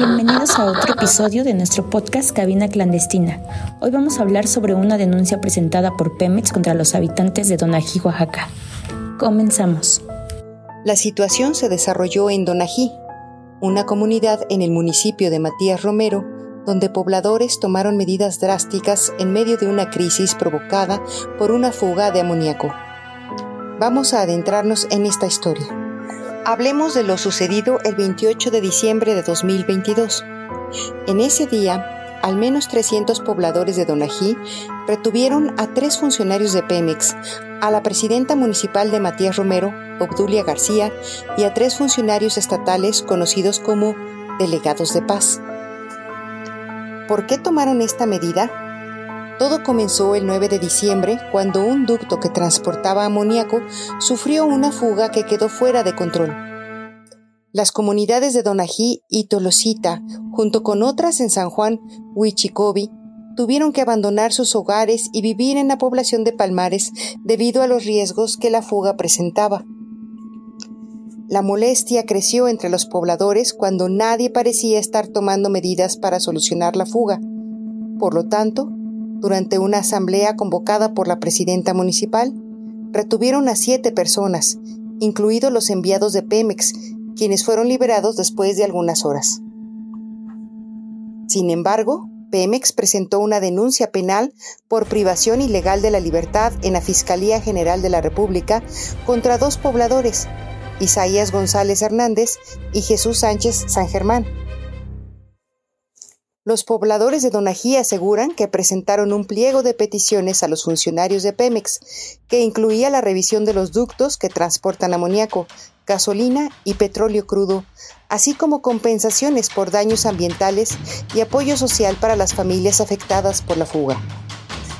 Bienvenidos a otro episodio de nuestro podcast Cabina Clandestina. Hoy vamos a hablar sobre una denuncia presentada por Pemex contra los habitantes de Donají, Oaxaca. Comenzamos. La situación se desarrolló en Donají, una comunidad en el municipio de Matías Romero, donde pobladores tomaron medidas drásticas en medio de una crisis provocada por una fuga de amoníaco. Vamos a adentrarnos en esta historia. Hablemos de lo sucedido el 28 de diciembre de 2022. En ese día, al menos 300 pobladores de Donají retuvieron a tres funcionarios de Pemex, a la presidenta municipal de Matías Romero, Obdulia García, y a tres funcionarios estatales conocidos como delegados de paz. ¿Por qué tomaron esta medida? Todo comenzó el 9 de diciembre cuando un ducto que transportaba amoníaco sufrió una fuga que quedó fuera de control. Las comunidades de Donají y Tolosita, junto con otras en San Juan, Huichicobi, tuvieron que abandonar sus hogares y vivir en la población de Palmares debido a los riesgos que la fuga presentaba. La molestia creció entre los pobladores cuando nadie parecía estar tomando medidas para solucionar la fuga. Por lo tanto, durante una asamblea convocada por la presidenta municipal, retuvieron a siete personas, incluidos los enviados de Pemex, quienes fueron liberados después de algunas horas. Sin embargo, Pemex presentó una denuncia penal por privación ilegal de la libertad en la Fiscalía General de la República contra dos pobladores, Isaías González Hernández y Jesús Sánchez San Germán, los pobladores de Donají aseguran que presentaron un pliego de peticiones a los funcionarios de Pemex, que incluía la revisión de los ductos que transportan amoníaco, gasolina y petróleo crudo, así como compensaciones por daños ambientales y apoyo social para las familias afectadas por la fuga.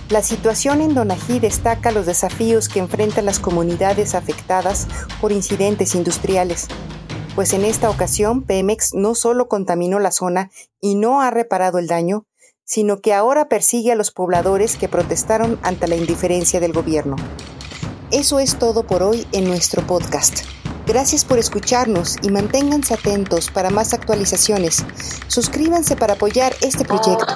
La situación en Donají destaca los desafíos que enfrentan las comunidades afectadas por incidentes industriales, pues en esta ocasión Pemex no solo contaminó la zona y no ha reparado el daño, sino que ahora persigue a los pobladores que protestaron ante la indiferencia del gobierno. Eso es todo por hoy en nuestro podcast. Gracias por escucharnos y manténganse atentos para más actualizaciones. Suscríbanse para apoyar este proyecto.